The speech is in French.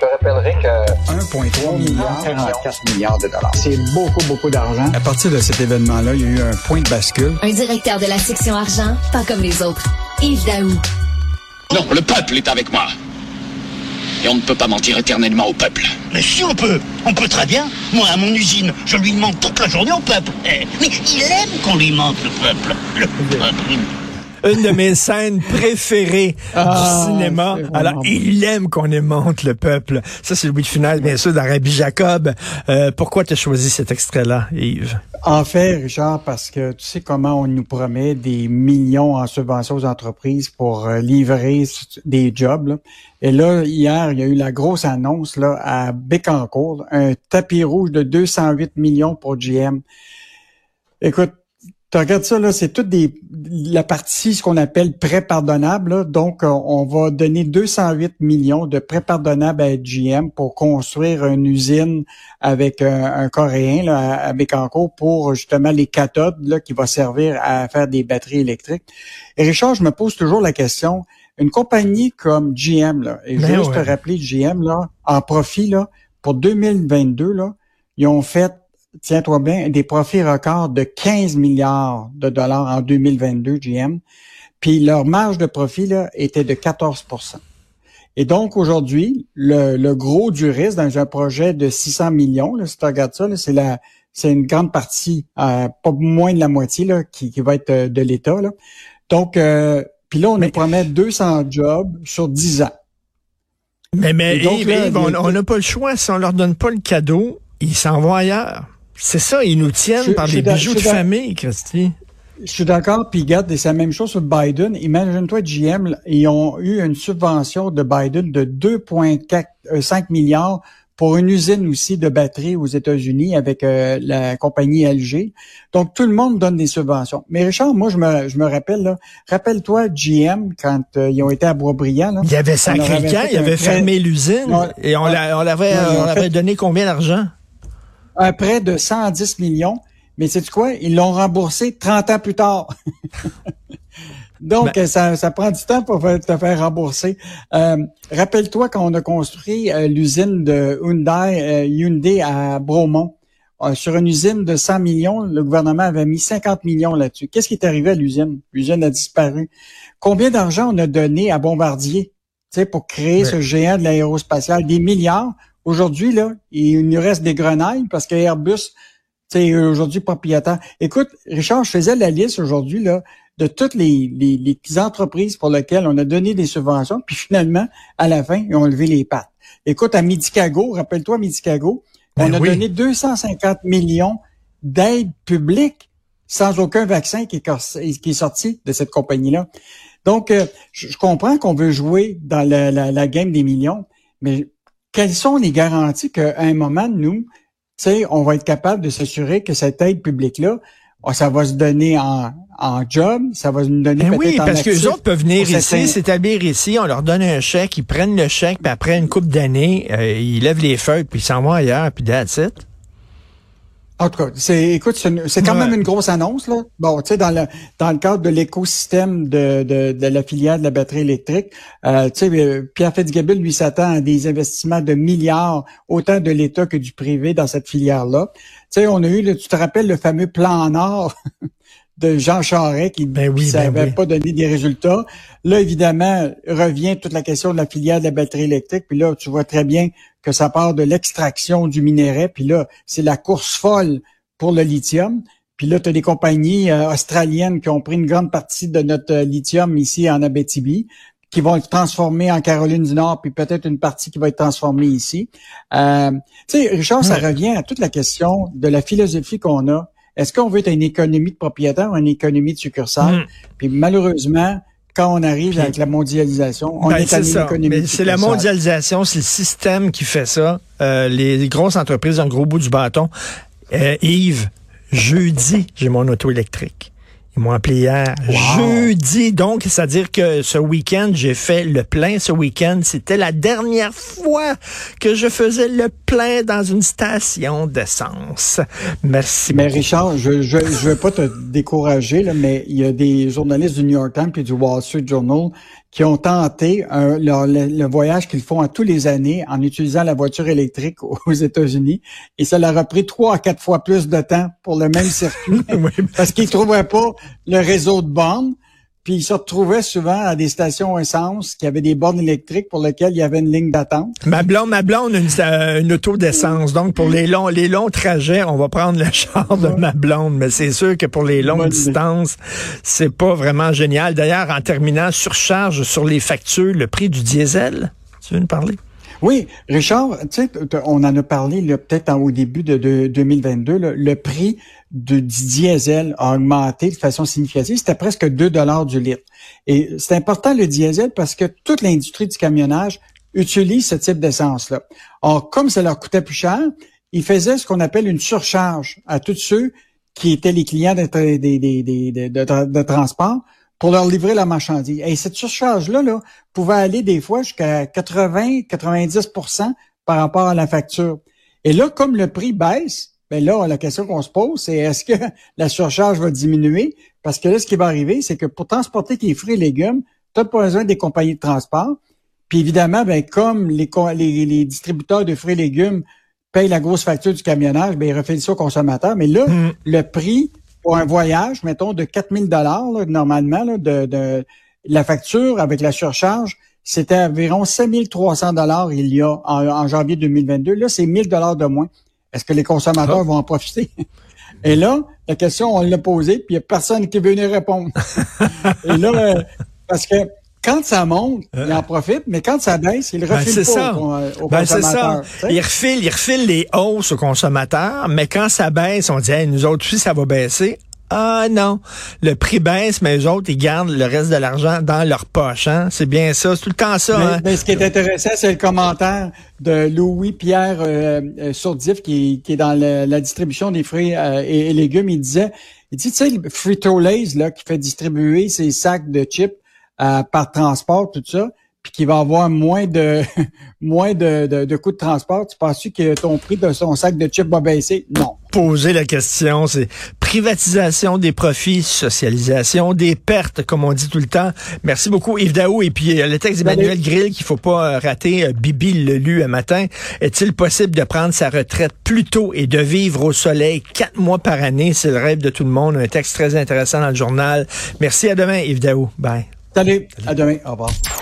Je te rappellerai que 1,3 milliard, 44 milliards de dollars. c'est beaucoup, beaucoup d'argent. À partir de cet événement-là, il y a eu un point de bascule. Un directeur de la section argent, pas comme les autres. Yves Daou. Non, le peuple est avec moi. Et on ne peut pas mentir éternellement au peuple. Mais si on peut, on peut très bien. Moi, à mon usine, je lui mente toute la journée au peuple. Eh, Mais il aime qu'on lui mente, le peuple. Le peuple. Une de mes scènes préférées Ah, du cinéma. Alors, il aime qu'on aimante le peuple. Ça, c'est le bout de finale, bien sûr, d'Arabie Jacob. Euh, pourquoi tu as choisi cet extrait-là, Yves? En fait, Richard, parce que tu sais comment on nous promet des millions en subventions aux entreprises pour euh, livrer des jobs. là. Et là, hier, il y a eu la grosse annonce là, à Bécancourt, un tapis rouge de 208 millions pour GM. Écoute, tu regardes ça, là, c'est toute des, la partie, ce qu'on appelle prêt pardonnable. là. Donc, euh, on va donner 208 millions de prêts pardonnables à GM pour construire une usine avec un, un Coréen là, à, Bécancourt pour justement les cathodes là, qui va servir à faire des batteries électriques. Et Richard, je me pose toujours la question, une compagnie comme GM, là, et je Ben veux juste ouais. te rappeler, GM, là, en profit, là, pour 2022, là, ils ont fait tiens-toi bien, des profits records de 15 milliards de dollars en 2022, GM. Puis leur marge de profit là, était de 14% Et donc aujourd'hui, le, le gros du risque dans un projet de 600 millions, là, si tu regardes ça, c'est la c'est une grande partie, euh, pas moins de la moitié là, qui, qui va être euh, de l'État. Donc, euh, puis là, on nous promet 200 jobs sur 10 ans. Mais, mais donc, Yves, là, Yves, on n'a pas le choix. Si on leur donne pas le cadeau, ils s'en vont ailleurs. C'est ça, ils nous tiennent Je- par je des bijoux de famille, Christy. Je suis d'accord, puis regarde, c'est la même chose sur Biden. Imagine-toi, GM, ils ont eu une subvention de Biden de 2,5 milliards pour une usine aussi de batterie aux États-Unis avec euh, la compagnie LG. Donc, tout le monde donne des subventions. Mais Richard, moi, je me, je me rappelle, là, rappelle-toi GM, quand euh, ils ont été à Boisbriand. Là, Il y avait sacré camp, il avait fermé l'usine et on, l'avait on avait fait- donné combien d'argent? Un prêt de 110 millions. Mais c'est quoi? Ils l'ont remboursé 30 ans plus tard. Donc, Ben- ça, ça prend du temps pour faire- te faire rembourser. Euh, Rappelle-toi quand on a construit euh, l'usine de Hyundai, euh, Hyundai à Bromont. Sur une usine de 100 millions, le gouvernement avait mis 50 millions là-dessus. Qu'est-ce qui est arrivé à l'usine? L'usine a disparu. Combien d'argent on a donné à Bombardier tu sais, pour créer ce géant de l'aérospatial? Des milliards? Aujourd'hui, là, il nous reste des grenailles parce que Airbus, sais, aujourd'hui propriétaire. Écoute, Richard, je faisais la liste aujourd'hui là de toutes les, les, les entreprises pour lesquelles on a donné des subventions, puis finalement, à la fin, ils ont levé les pattes. Écoute, à Medicago, rappelle-toi Medicago, Ben on a oui. donné 250 millions d'aides publiques sans aucun vaccin qui est, cor- qui est sorti de cette compagnie-là. Donc, euh, je, je comprends qu'on veut jouer dans la, la, la game des millions, mais quelles sont les garanties qu'à un moment, nous, tu sais, on va être capable de s'assurer que cette aide publique-là, oh, ça va se donner en, en job, ça va nous donner Ben peut-être oui, parce que les autres peuvent venir ici, s'établir ici, on leur donne un chèque, ils prennent le chèque, puis après une couple d'années, euh, ils lèvent les feuilles, puis ils s'en vont ailleurs, puis that's it. En tout cas, c'est, écoute, c'est, quand Ouais. même une grosse annonce, là. Bon, tu sais, dans le, dans le cadre de l'écosystème de, de, de la filière de la batterie électrique, euh, tu sais, euh, Pierre Fitzgibbon, lui, s'attend à des investissements de milliards, autant de l'État que du privé dans cette filière-là. Tu sais, on a eu, tu te rappelles le fameux plan Nord de Jean Charest qui Ben oui, qui ben oui. pas donné des résultats. Là, évidemment, revient toute la question de la filière de la batterie électrique. Puis là, tu vois très bien que ça part de l'extraction du minerai. Puis là, c'est la course folle pour le lithium. Puis là, tu as des compagnies euh, australiennes qui ont pris une grande partie de notre euh, lithium ici en Abitibi, qui vont être transformés en Caroline du Nord, puis peut-être une partie qui va être transformée ici. Euh, tu sais, Richard, ça revient à toute la question de la philosophie qu'on a. Est-ce qu'on veut être une économie de propriétaire ou une économie de succursale? Mm. Puis malheureusement, quand on arrive avec la mondialisation, on Ben, est à c'est la mondialisation, c'est le système qui fait ça. Euh, les, les grosses entreprises ont le gros bout du bâton. Euh, Yves, jeudi, j'ai mon auto électrique. Ils m'ont appelé hier. Jeudi, donc, c'est-à-dire que ce week-end, j'ai fait le plein ce week-end. C'était la dernière fois que je faisais le plein dans une station d'essence. Merci Mais beaucoup. Richard, je je je veux pas te décourager là, mais il y a des journalistes du New York Times et du Wall Street Journal qui ont tenté un, le, le, voyage qu'ils font à tous les années en utilisant la voiture électrique aux États-Unis. Et ça leur a pris trois à quatre fois plus de temps pour le même circuit parce qu'ils trouvaient pas le réseau de bornes. Puis ils se retrouvaient souvent à des stations essence qui avaient des bornes électriques pour lesquelles il y avait une ligne d'attente. Ma blonde, ma blonde une, euh, une, auto d'essence. Donc pour les longs, les longs trajets, on va prendre le char de ma blonde. Mais c'est sûr que pour les longues distances, c'est pas vraiment génial. D'ailleurs, en terminant, surcharge sur les factures, le prix du diesel. Tu veux nous parler? Oui, Richard, tu sais, on en a parlé peut-être au début de, de 2022. le prix du diesel a augmenté de façon significative. C'était presque 2 dollars du litre. Et c'est important le diesel parce que toute l'industrie du camionnage utilise ce type d'essence-là. Or, comme ça leur coûtait plus cher, ils faisaient ce qu'on appelle une surcharge à tous ceux qui étaient les clients de, de, de transport pour leur livrer la marchandise. Et cette surcharge-là là, pouvait aller des fois jusqu'à 80-90% par rapport à la facture. Et là, comme le prix baisse, ben là, la question qu'on se pose, c'est est-ce que la surcharge va diminuer? Parce que là, ce qui va arriver, c'est que pour transporter tes fruits et légumes, tu as besoin des compagnies de transport. Puis évidemment, ben, comme les, les, distributeurs de fruits et légumes payent la grosse facture du camionnage, ben, ils refilent ça aux consommateurs. Mais là, mm. le prix pour un voyage, mettons, de 4000 dollars normalement, de, de, la facture avec la surcharge, c'était environ 5300 dollars il y a en, janvier 2022. Là, c'est 1000 dollars de moins. Est-ce que les consommateurs ah. vont en profiter? Et là, la question, on l'a posée, puis il n'y a personne qui veut venir répondre. Et là, euh, parce que quand ça monte, il en profite, mais quand ça baisse, il refile ben, pas ça. Aux, ben, consommateurs. Ça. Il refile, il refile les hausses aux consommateurs, mais quand ça baisse, on dit nous autres aussi, ça va baisser. Ah non, le prix baisse, mais les autres, ils gardent le reste de l'argent dans leur poche. Hein? C'est bien ça, c'est tout le temps ça. Mais, hein? mais ce qui est intéressant, c'est le commentaire de Louis-Pierre euh, euh, Sourdif, qui, qui, est dans la distribution des fruits euh, et, légumes. Il disait, il dit, tu sais, Frito-Lays, là, qui fait distribuer ses sacs de chips par transport, tout ça, puis qui va avoir moins de moins de, de, de coûts de transport, tu penses que ton prix de son sac de chips va baisser? Non. Poser la question, c'est privatisation des profits, socialisation des pertes, comme on dit tout le temps. Merci beaucoup, Yves Daou. Et puis, euh, le texte d'Emmanuel Grill qu'il faut pas euh, rater, euh, Bibi le lu un matin. Est-il possible de prendre sa retraite plus tôt et de vivre au soleil quatre mois par année? C'est le rêve de tout le monde. Un texte très intéressant dans le journal. Merci, à demain, Yves Daou. Bye. Salut, à demain, au revoir.